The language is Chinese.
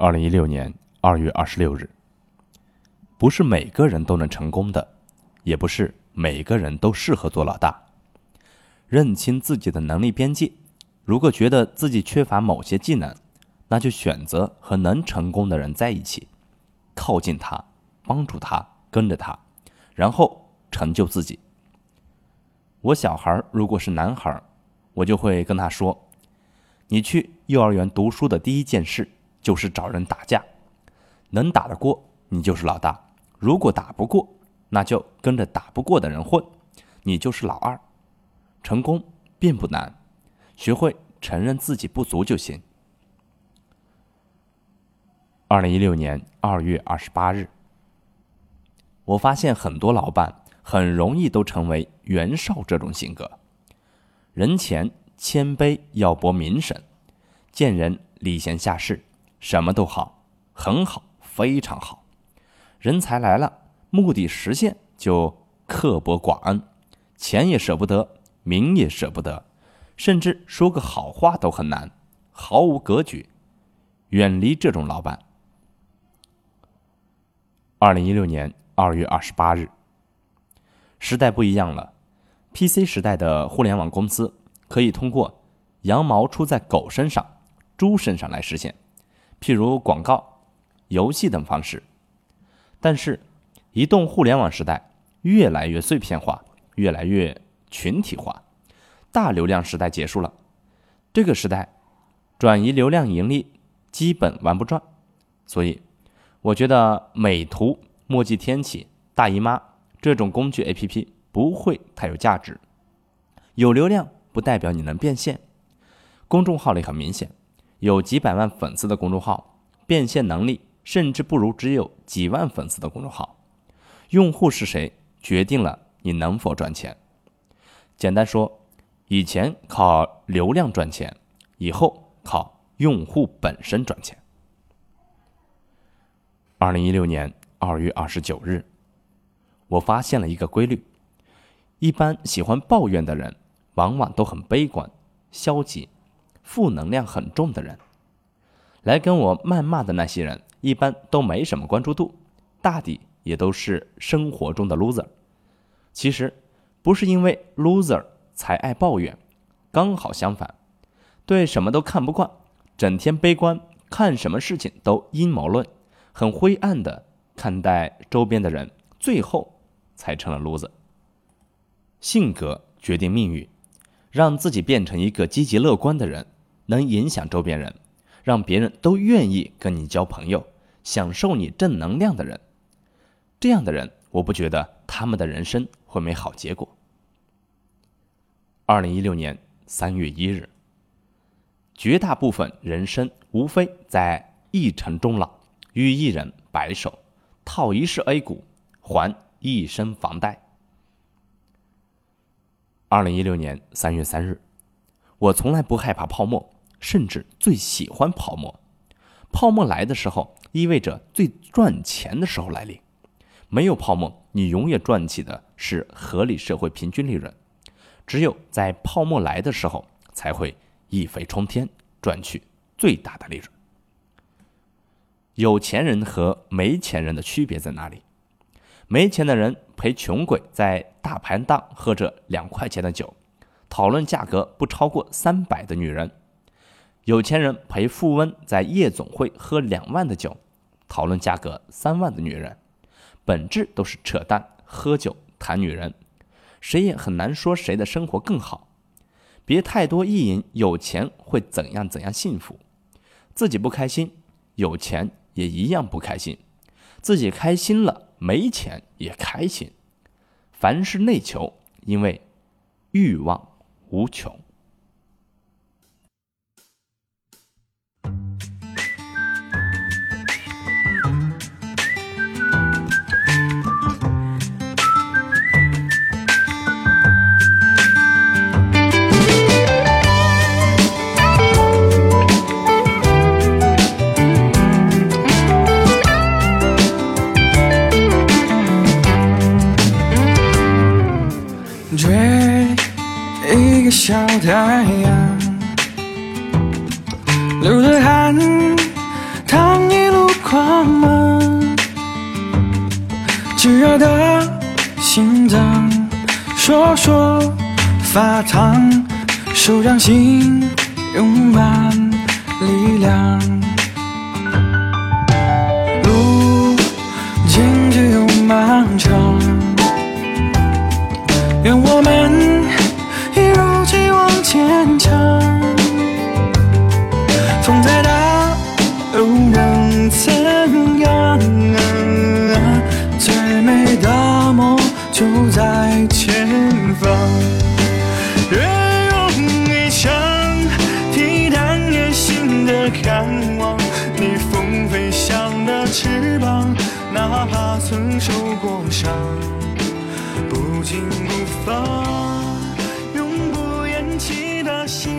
二零一六年二月二十六日，不是每个人都能成功的，也不是每个人都适合做老大。认清自己的能力边界，如果觉得自己缺乏某些技能，那就选择和能成功的人在一起，靠近他，帮助他，跟着他，然后成就自己。我小孩如果是男孩，我就会跟他说：“你去幼儿园读书的第一件事。”就是找人打架，能打得过你就是老大，如果打不过，那就跟着打不过的人混，你就是老二。成功并不难，学会承认自己不足就行。二零一六年二月二十八日，我发现很多老板很容易都成为袁绍这种性格，人前谦卑要博名声，见人礼贤下士。什么都好，很好，非常好。人才来了，目的实现就刻薄寡恩，钱也舍不得，名也舍不得，甚至说个好话都很难，毫无格局。远离这种老板。二零一六年二月二十八日，时代不一样了，PC 时代的互联网公司可以通过羊毛出在狗身上、猪身上来实现。譬如广告、游戏等方式，但是移动互联网时代越来越碎片化，越来越群体化，大流量时代结束了。这个时代转移流量盈利基本玩不转，所以我觉得美图、墨迹天气、大姨妈这种工具 APP 不会太有价值。有流量不代表你能变现，公众号里很明显。有几百万粉丝的公众号，变现能力甚至不如只有几万粉丝的公众号。用户是谁，决定了你能否赚钱。简单说，以前靠流量赚钱，以后靠用户本身赚钱。二零一六年二月二十九日，我发现了一个规律：一般喜欢抱怨的人，往往都很悲观、消极。负能量很重的人，来跟我谩骂的那些人，一般都没什么关注度，大抵也都是生活中的 loser。其实不是因为 loser 才爱抱怨，刚好相反，对什么都看不惯，整天悲观，看什么事情都阴谋论，很灰暗的看待周边的人，最后才成了 loser。性格决定命运，让自己变成一个积极乐观的人。能影响周边人，让别人都愿意跟你交朋友，享受你正能量的人，这样的人，我不觉得他们的人生会没好结果。二零一六年三月一日，绝大部分人生无非在一城终老，与一人白首，套一世 A 股，还一身房贷。二零一六年三月三日，我从来不害怕泡沫。甚至最喜欢泡沫，泡沫来的时候，意味着最赚钱的时候来临。没有泡沫，你永远赚起的是合理社会平均利润。只有在泡沫来的时候，才会一飞冲天，赚取最大的利润。有钱人和没钱人的区别在哪里？没钱的人陪穷鬼在大排档喝着两块钱的酒，讨论价格不超过三百的女人。有钱人陪富翁在夜总会喝两万的酒，讨论价格三万的女人，本质都是扯淡。喝酒谈女人，谁也很难说谁的生活更好。别太多意淫有钱会怎样怎样幸福，自己不开心，有钱也一样不开心。自己开心了，没钱也开心。凡事内求，因为欲望无穷。追一个小太阳，流着汗，淌一路光芒，炙热的心脏，说说发烫，手掌心涌满力量，就在前方。越用一枪，替代野心的渴望，逆风飞翔的翅膀，哪怕曾受过伤，不紧不放，永不言弃的心。